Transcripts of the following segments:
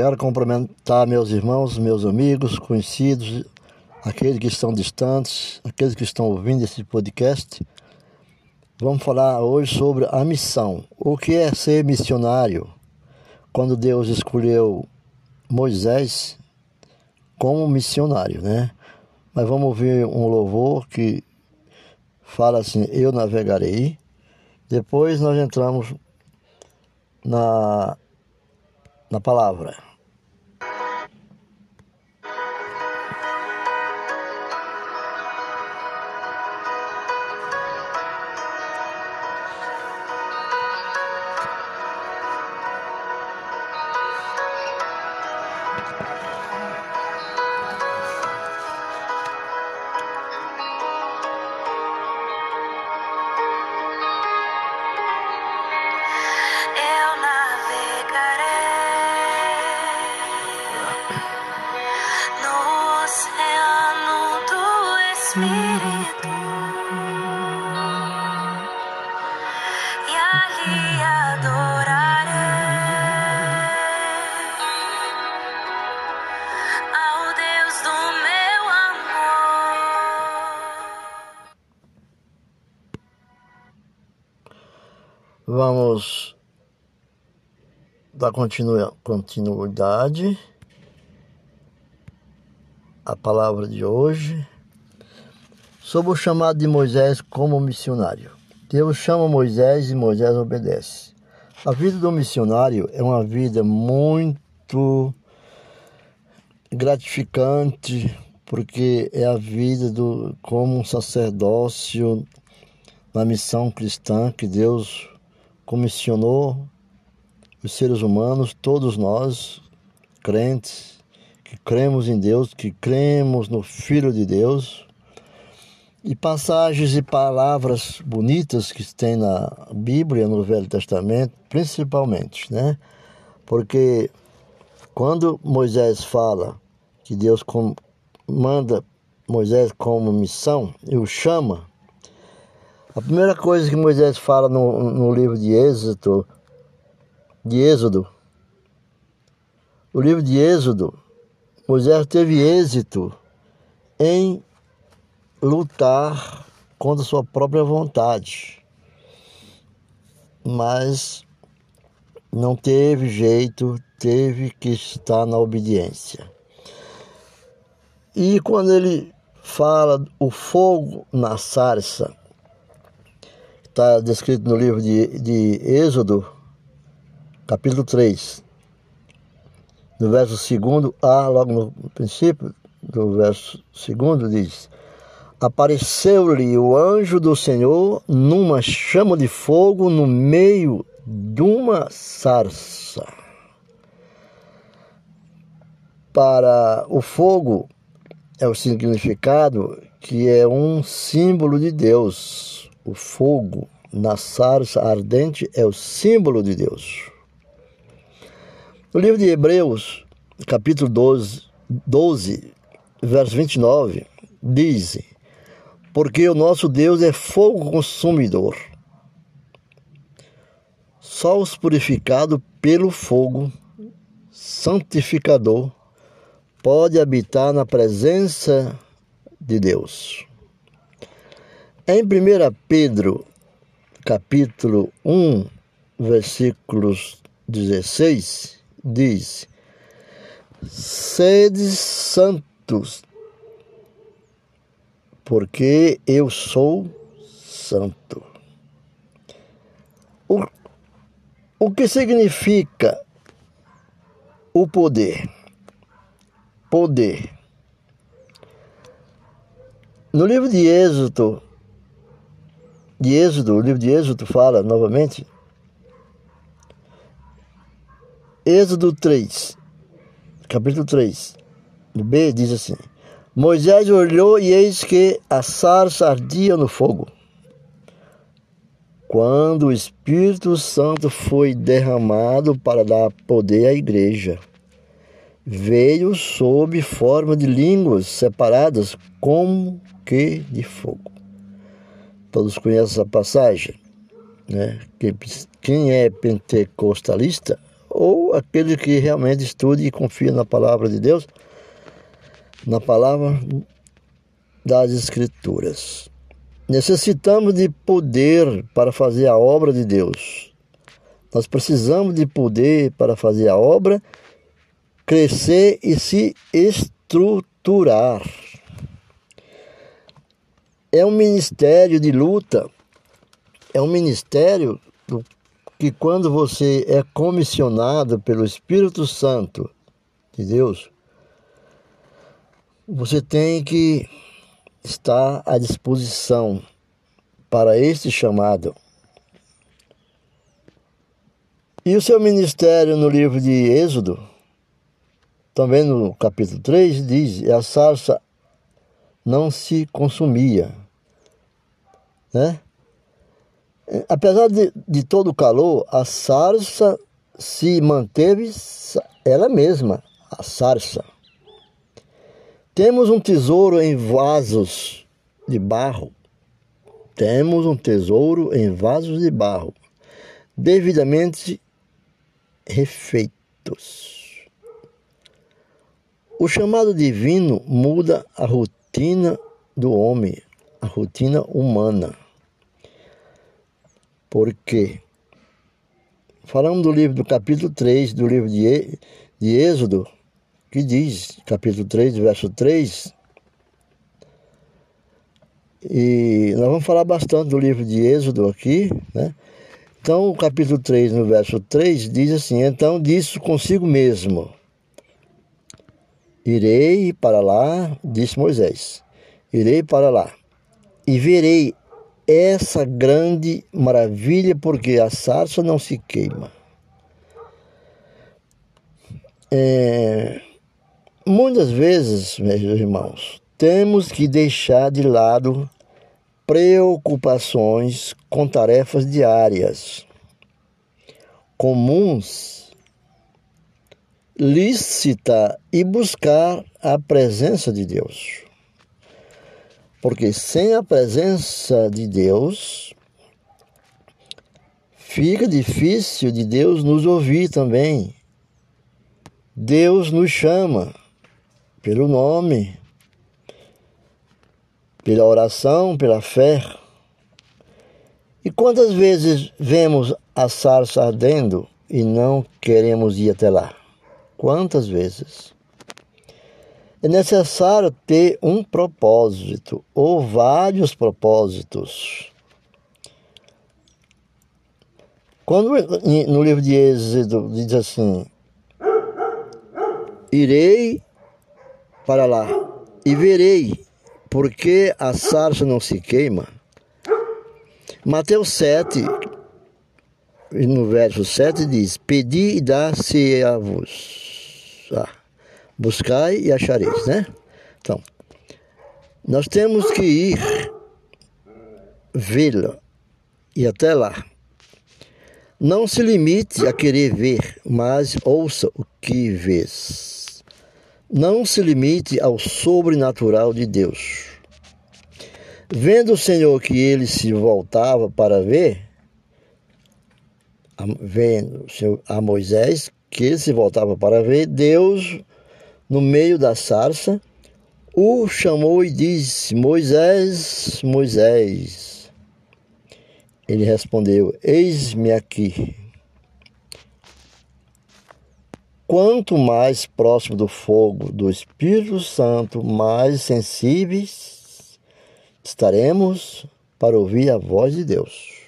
Quero cumprimentar meus irmãos, meus amigos, conhecidos, aqueles que estão distantes, aqueles que estão ouvindo esse podcast. Vamos falar hoje sobre a missão. O que é ser missionário? Quando Deus escolheu Moisés como missionário, né? Mas vamos ouvir um louvor que fala assim: Eu navegarei. Depois nós entramos na, na palavra. Dar continuidade à palavra de hoje sobre o chamado de Moisés como missionário. Deus chama Moisés e Moisés obedece. A vida do missionário é uma vida muito gratificante, porque é a vida do como um sacerdócio na missão cristã que Deus comissionou os seres humanos, todos nós, crentes, que cremos em Deus, que cremos no Filho de Deus, e passagens e palavras bonitas que tem na Bíblia, no Velho Testamento, principalmente, né? Porque quando Moisés fala que Deus manda Moisés como missão e o chama, a primeira coisa que Moisés fala no, no livro de Êxodo, de Êxodo, o livro de Êxodo, Moisés teve êxito em lutar contra sua própria vontade, mas não teve jeito, teve que estar na obediência. E quando ele fala o fogo na sarça, está descrito no livro de, de Êxodo, capítulo 3, no verso 2 A, logo no princípio do verso 2, diz: Apareceu-lhe o anjo do Senhor numa chama de fogo no meio de uma sarça. Para o fogo é o significado que é um símbolo de Deus o fogo na sarça ardente é o símbolo de Deus. No livro de Hebreus, capítulo 12, 12 verso 29, diz: Porque o nosso Deus é fogo consumidor. Só os purificado pelo fogo santificador pode habitar na presença de Deus. Em 1 Pedro, capítulo 1, versículos 16, diz: Sede santos, porque eu sou santo. O, o que significa o poder? Poder. No livro de Êxodo, de Êxodo, o livro de Êxodo fala novamente. Êxodo 3, capítulo 3, no B, diz assim: Moisés olhou e eis que a sarça ardia no fogo. Quando o Espírito Santo foi derramado para dar poder à igreja, veio sob forma de línguas separadas como que de fogo. Todos conhecem essa passagem, né? Quem é pentecostalista ou aquele que realmente estude e confia na palavra de Deus, na palavra das Escrituras. Necessitamos de poder para fazer a obra de Deus. Nós precisamos de poder para fazer a obra crescer e se estruturar. É um ministério de luta, é um ministério que quando você é comissionado pelo Espírito Santo de Deus, você tem que estar à disposição para este chamado. E o seu ministério no livro de Êxodo, também no capítulo 3, diz: a sarça não se consumia. Né? Apesar de, de todo o calor, a sarça se manteve ela mesma, a sarça. Temos um tesouro em vasos de barro. Temos um tesouro em vasos de barro, devidamente refeitos. O chamado divino muda a rotina do homem, a rotina humana. Porque falamos do livro do capítulo 3 do livro de, de Êxodo, que diz, capítulo 3, verso 3, e nós vamos falar bastante do livro de Êxodo aqui, né? Então, o capítulo 3, no verso 3, diz assim: Então disse consigo mesmo: Irei para lá, disse Moisés, irei para lá e verei essa grande maravilha, porque a sarça não se queima. É, muitas vezes, meus irmãos, temos que deixar de lado preocupações com tarefas diárias comuns, lícita e buscar a presença de Deus. Porque sem a presença de Deus, fica difícil de Deus nos ouvir também. Deus nos chama pelo nome, pela oração, pela fé. E quantas vezes vemos a sarça ardendo e não queremos ir até lá? Quantas vezes? É necessário ter um propósito ou vários propósitos. Quando no livro de Êxodo diz assim: Irei para lá e verei porque a sarça não se queima. Mateus 7, no verso 7 diz: Pedi e dá-se-a-vos. Ah, buscai e achareis, né? Então, nós temos que ir vê-la e até lá. Não se limite a querer ver, mas ouça o que vês. Não se limite ao sobrenatural de Deus. Vendo o Senhor que ele se voltava para ver, vendo a Moisés que ele se voltava para ver, Deus, no meio da sarça, o chamou e disse: Moisés, Moisés. Ele respondeu: Eis-me aqui. Quanto mais próximo do fogo do Espírito Santo, mais sensíveis estaremos para ouvir a voz de Deus.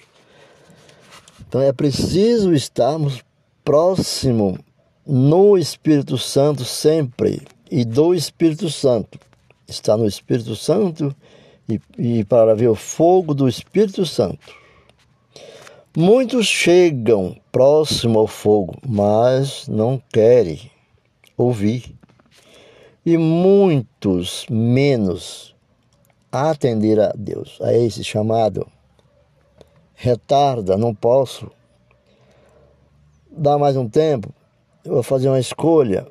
Então é preciso estarmos próximo no Espírito Santo sempre e do Espírito Santo. Está no Espírito Santo e, e para ver o fogo do Espírito Santo. Muitos chegam próximo ao fogo, mas não querem ouvir. E muitos menos atender a Deus, a esse chamado. Retarda, não posso. Dá mais um tempo, eu vou fazer uma escolha,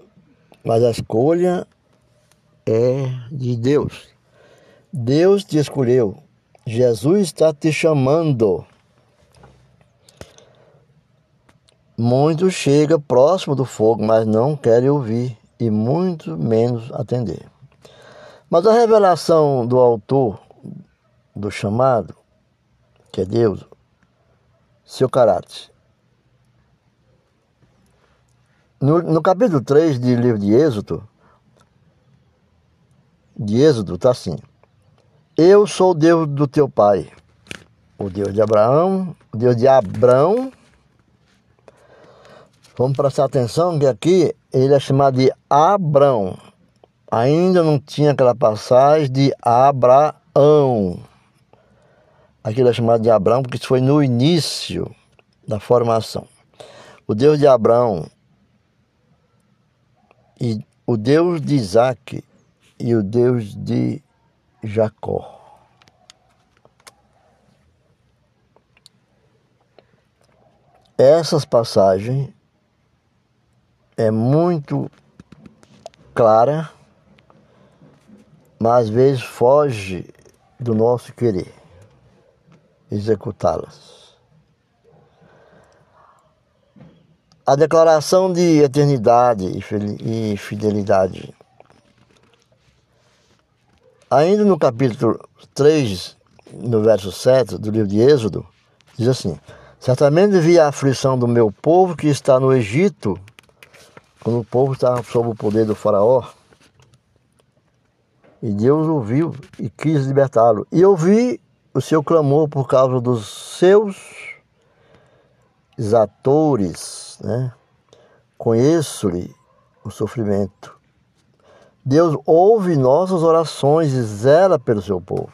mas a escolha é de Deus. Deus te escolheu. Jesus está te chamando Muitos chegam próximo do fogo, mas não querem ouvir e muito menos atender. Mas a revelação do autor do chamado, que é Deus, seu caráter. No, no capítulo 3 do livro de Êxodo, de Êxodo, está assim: Eu sou o Deus do teu pai, o Deus de Abraão, o Deus de Abrão. Vamos prestar atenção que aqui ele é chamado de Abrão. Ainda não tinha aquela passagem de Abraão. Aquilo é chamado de Abraão porque isso foi no início da formação. O Deus de Abraão e o Deus de Isaac e o Deus de Jacó. Essas passagens é muito clara, mas às vezes foge do nosso querer executá-las. A declaração de eternidade e fidelidade. Ainda no capítulo 3, no verso 7 do livro de Êxodo, diz assim: Certamente vi a aflição do meu povo que está no Egito, quando o povo estava sob o poder do Faraó. E Deus ouviu e quis libertá-lo. E eu vi o seu clamor por causa dos seus exatores, né? Conheço-lhe o sofrimento. Deus ouve nossas orações e zela pelo seu povo.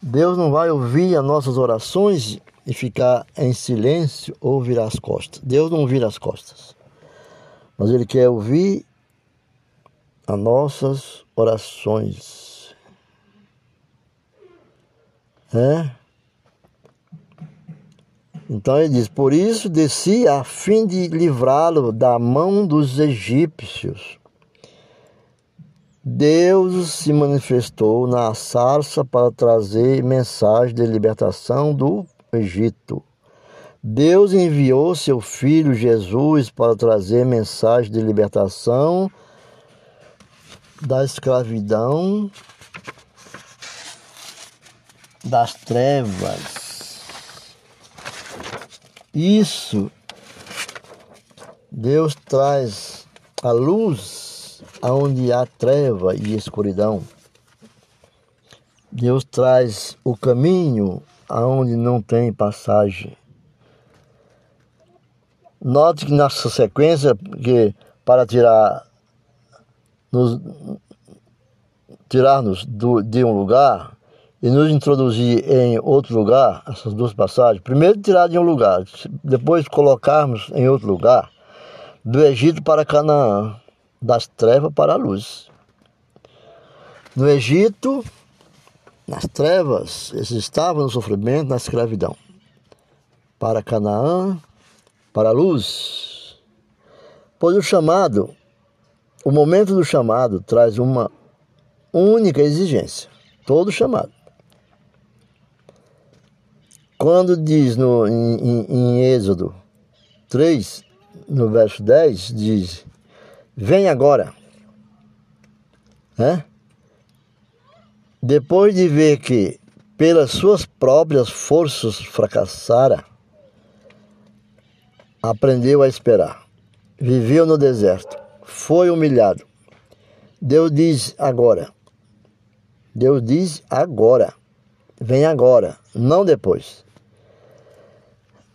Deus não vai ouvir as nossas orações e ficar em silêncio ou virar as costas. Deus não vira as costas. Mas Ele quer ouvir as nossas orações. É? Então ele diz: Por isso desci a fim de livrá-lo da mão dos egípcios. Deus se manifestou na sarça para trazer mensagem de libertação do Egito. Deus enviou seu filho Jesus para trazer mensagem de libertação da escravidão das trevas. Isso, Deus traz a luz aonde há treva e escuridão. Deus traz o caminho aonde não tem passagem. Note que nessa sequência, que para tirar nos, tirar-nos de um lugar, e nos introduzir em outro lugar, essas duas passagens, primeiro tirar de um lugar, depois colocarmos em outro lugar, do Egito para Canaã, das trevas para a luz. No Egito, nas trevas, eles estavam no sofrimento, na escravidão. Para Canaã, para a luz. Pois o chamado, o momento do chamado traz uma única exigência, todo chamado. Quando diz no, em, em Êxodo 3, no verso 10, diz: Vem agora. Né? Depois de ver que pelas suas próprias forças fracassara, aprendeu a esperar. Viveu no deserto, foi humilhado. Deus diz agora. Deus diz agora. Vem agora, não depois.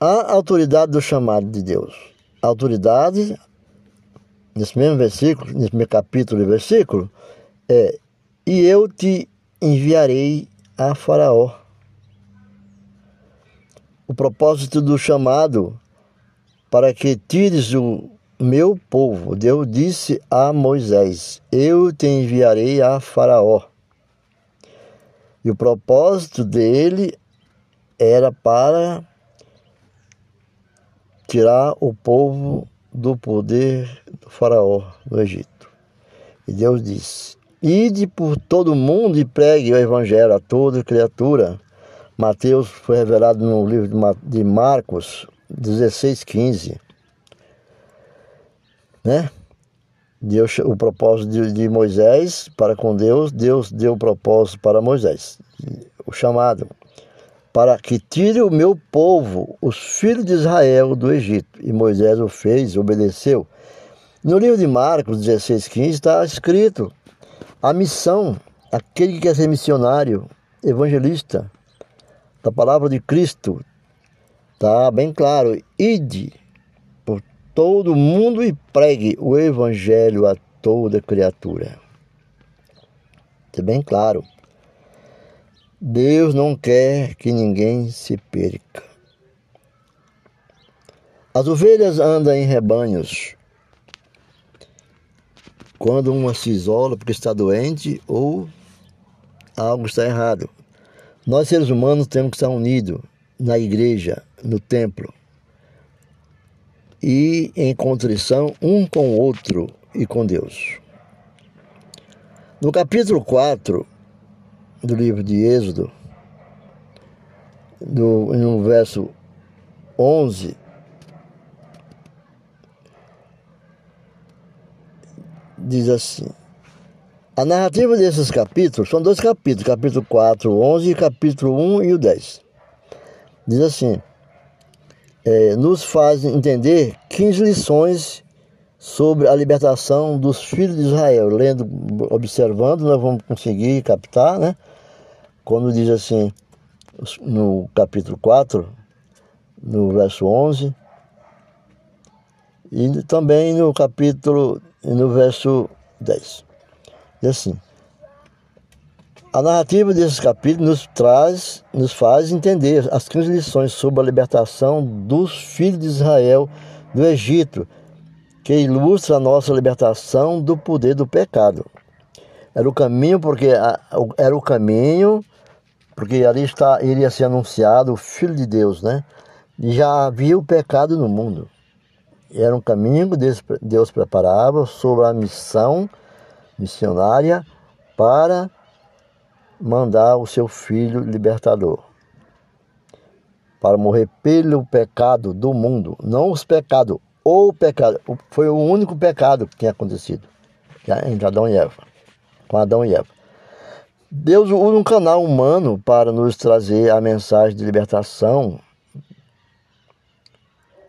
A autoridade do chamado de Deus. A autoridade, nesse mesmo versículo, nesse mesmo capítulo e versículo, é: E eu te enviarei a Faraó. O propósito do chamado para que tires o meu povo. Deus disse a Moisés: Eu te enviarei a Faraó. E o propósito dele era para tirar o povo do poder do faraó no Egito. E Deus disse: Ide por todo o mundo e pregue o evangelho a toda criatura. Mateus foi revelado no livro de Marcos 16, 15. né? Deus, o propósito de, de Moisés para com Deus, Deus deu o propósito para Moisés, o chamado, para que tire o meu povo, os filhos de Israel, do Egito. E Moisés o fez, obedeceu. No livro de Marcos 16, 15 está escrito a missão, aquele que quer ser missionário, evangelista, da palavra de Cristo, está bem claro, ide todo mundo e pregue o evangelho a toda criatura. É bem claro. Deus não quer que ninguém se perca. As ovelhas andam em rebanhos. Quando uma se isola porque está doente ou algo está errado. Nós seres humanos temos que estar unidos na igreja, no templo e em contrição um com o outro e com Deus. No capítulo 4 do livro de Êxodo, do, no verso 11, diz assim: a narrativa desses capítulos são dois capítulos, capítulo 4, 11 e capítulo 1 e o 10. Diz assim: é, nos faz entender 15 lições sobre a libertação dos filhos de Israel. Lendo, observando, nós vamos conseguir captar, né? Quando diz assim, no capítulo 4, no verso 11, e também no capítulo, no verso 10. Diz assim, a narrativa desses capítulos nos traz, nos faz entender as 15 lições sobre a libertação dos filhos de Israel do Egito, que ilustra a nossa libertação do poder do pecado. Era o caminho porque era o caminho porque ali está iria ser anunciado o filho de Deus, né? E já havia o pecado no mundo. Era um caminho que Deus, preparava sobre a missão missionária para mandar o seu filho libertador para morrer pelo pecado do mundo, não os pecados, o pecado. Foi o único pecado que tinha acontecido entre Adão e Eva, com Adão e Eva. Deus usa um canal humano para nos trazer a mensagem de libertação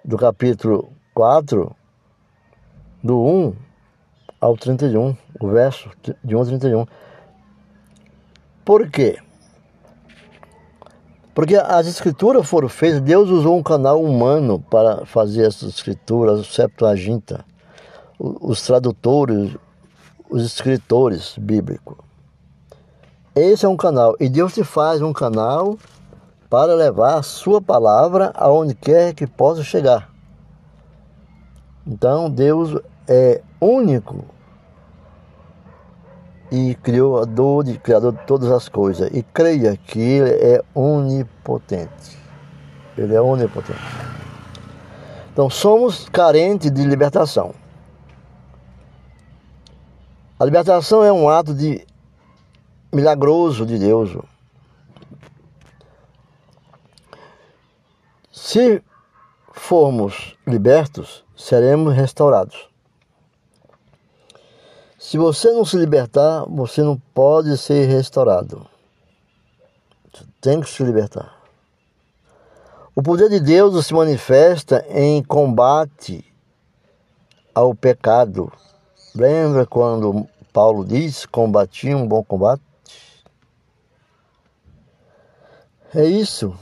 do capítulo 4, do 1 ao 31, o verso de 1 a 31. Por quê? Porque as escrituras foram feitas, Deus usou um canal humano para fazer essas escrituras, o Septuaginta, os tradutores, os escritores bíblicos. Esse é um canal, e Deus te faz um canal para levar a sua palavra aonde quer que possa chegar. Então Deus é único e criador de, criador de todas as coisas. E creia que Ele é onipotente. Ele é onipotente. Então somos carentes de libertação. A libertação é um ato de milagroso de Deus. Se formos libertos, seremos restaurados. Se você não se libertar, você não pode ser restaurado. Você tem que se libertar. O poder de Deus se manifesta em combate ao pecado. Lembra quando Paulo diz: combati um bom combate? É isso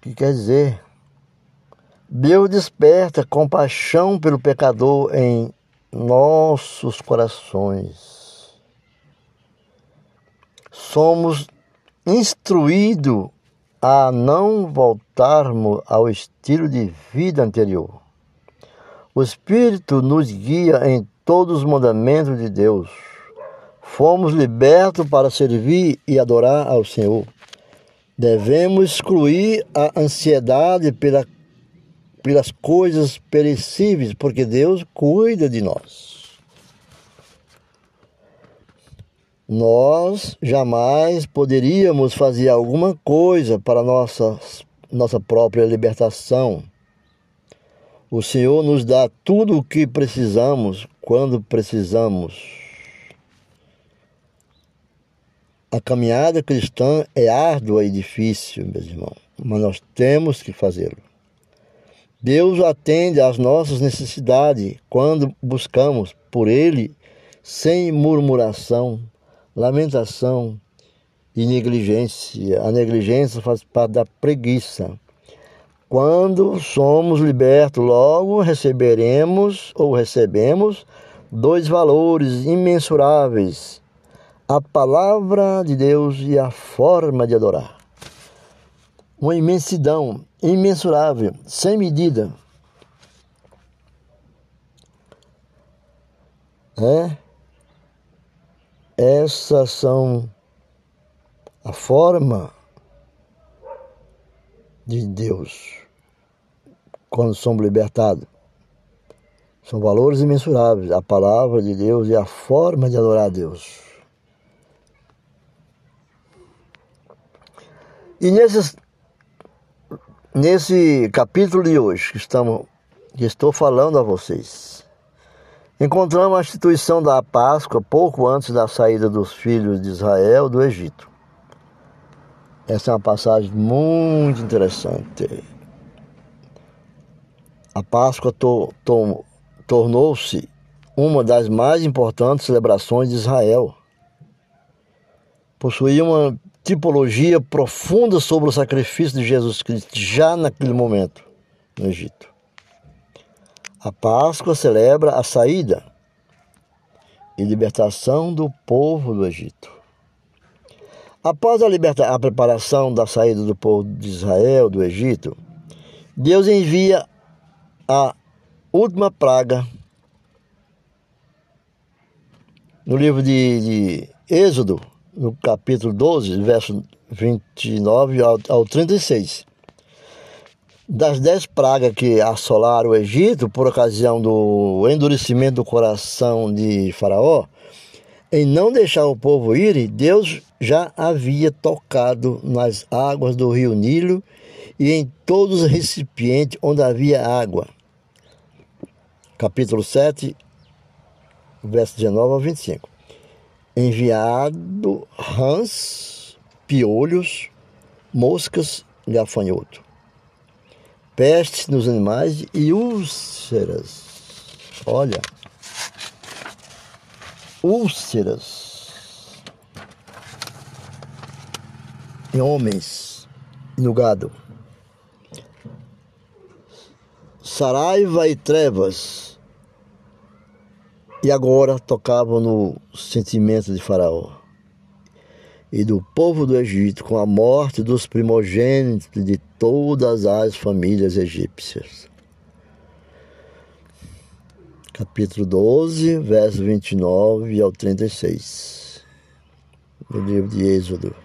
que quer dizer. Deus desperta compaixão pelo pecador em nossos corações. Somos instruídos a não voltarmos ao estilo de vida anterior. O Espírito nos guia em todos os mandamentos de Deus. Fomos libertos para servir e adorar ao Senhor. Devemos excluir a ansiedade pela pelas coisas perecíveis, porque Deus cuida de nós. Nós jamais poderíamos fazer alguma coisa para nossa, nossa própria libertação. O Senhor nos dá tudo o que precisamos quando precisamos. A caminhada cristã é árdua e difícil, meus irmãos, mas nós temos que fazê-lo. Deus atende às nossas necessidades quando buscamos por Ele sem murmuração, lamentação e negligência. A negligência faz parte da preguiça. Quando somos libertos, logo receberemos ou recebemos dois valores imensuráveis: a palavra de Deus e a forma de adorar. Uma imensidão imensurável, sem medida. É? Essas são a forma de Deus quando somos libertados. São valores imensuráveis. A palavra de Deus e a forma de adorar a Deus. E nesses, nesse capítulo de hoje que, estamos, que estou falando a vocês, encontramos a instituição da Páscoa pouco antes da saída dos filhos de Israel do Egito. Essa é uma passagem muito interessante. A Páscoa to, to, tornou-se uma das mais importantes celebrações de Israel. Possuía uma tipologia profunda sobre o sacrifício de Jesus Cristo já naquele momento no Egito. A Páscoa celebra a saída e libertação do povo do Egito. Após a, liberta a preparação da saída do povo de Israel do Egito, Deus envia a última praga no livro de, de Êxodo, no capítulo 12, verso 29 ao, ao 36. Das dez pragas que assolaram o Egito por ocasião do endurecimento do coração de Faraó, em não deixar o povo ir, Deus já havia tocado nas águas do rio Nilo e em todos os recipientes onde havia água. Capítulo 7, verso 19 ao 25. Enviado rãs, piolhos, moscas, gafanhoto, pestes nos animais e úlceras. Olha, úlceras em homens e no gado. Saraiva e trevas. E agora tocavam no sentimento de Faraó e do povo do Egito com a morte dos primogênitos de todas as famílias egípcias capítulo 12, verso 29 ao 36, do livro de Êxodo.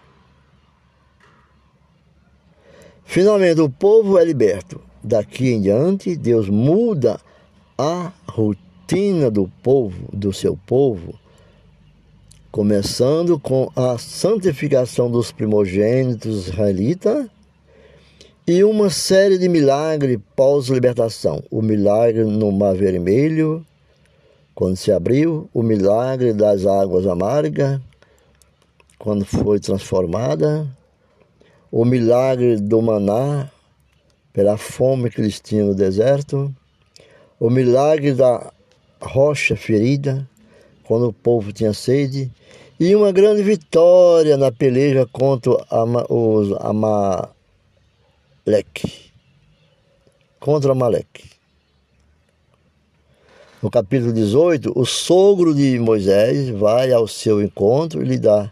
Finalmente, o povo é liberto. Daqui em diante, Deus muda a rotina do povo, do seu povo, começando com a santificação dos primogênitos israelitas e uma série de milagres pós-libertação. O milagre no Mar Vermelho, quando se abriu, o milagre das águas amargas, quando foi transformada, o milagre do maná, pela fome que eles tinham no deserto, o milagre da rocha ferida, quando o povo tinha sede, e uma grande vitória na peleja contra os ama, Amaleque. Contra Amaleque. No capítulo 18, o sogro de Moisés vai ao seu encontro e lhe dá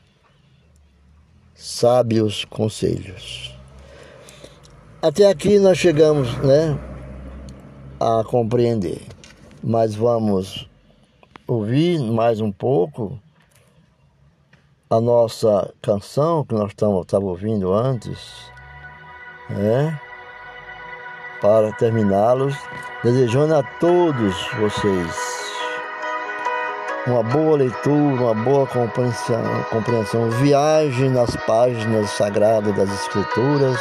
sábios conselhos. Até aqui nós chegamos, né, a compreender. Mas vamos ouvir mais um pouco a nossa canção que nós estávamos ouvindo antes né? para terminá-los, desejando a todos vocês uma boa leitura, uma boa compreensão, compreensão, viagem nas páginas sagradas das Escrituras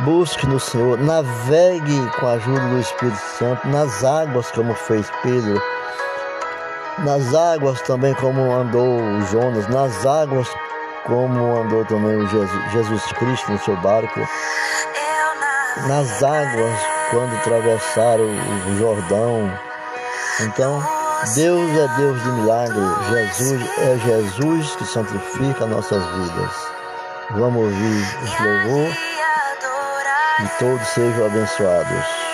Busque no Senhor, navegue com a ajuda do Espírito Santo nas águas, como fez Pedro, nas águas também, como andou Jonas, nas águas, como andou também Jesus, Jesus Cristo no seu barco, nas águas, quando atravessaram o Jordão. Então, Deus é Deus de milagre, Jesus é Jesus que santifica nossas vidas. Vamos ouvir esse louvor e todos sejam abençoados.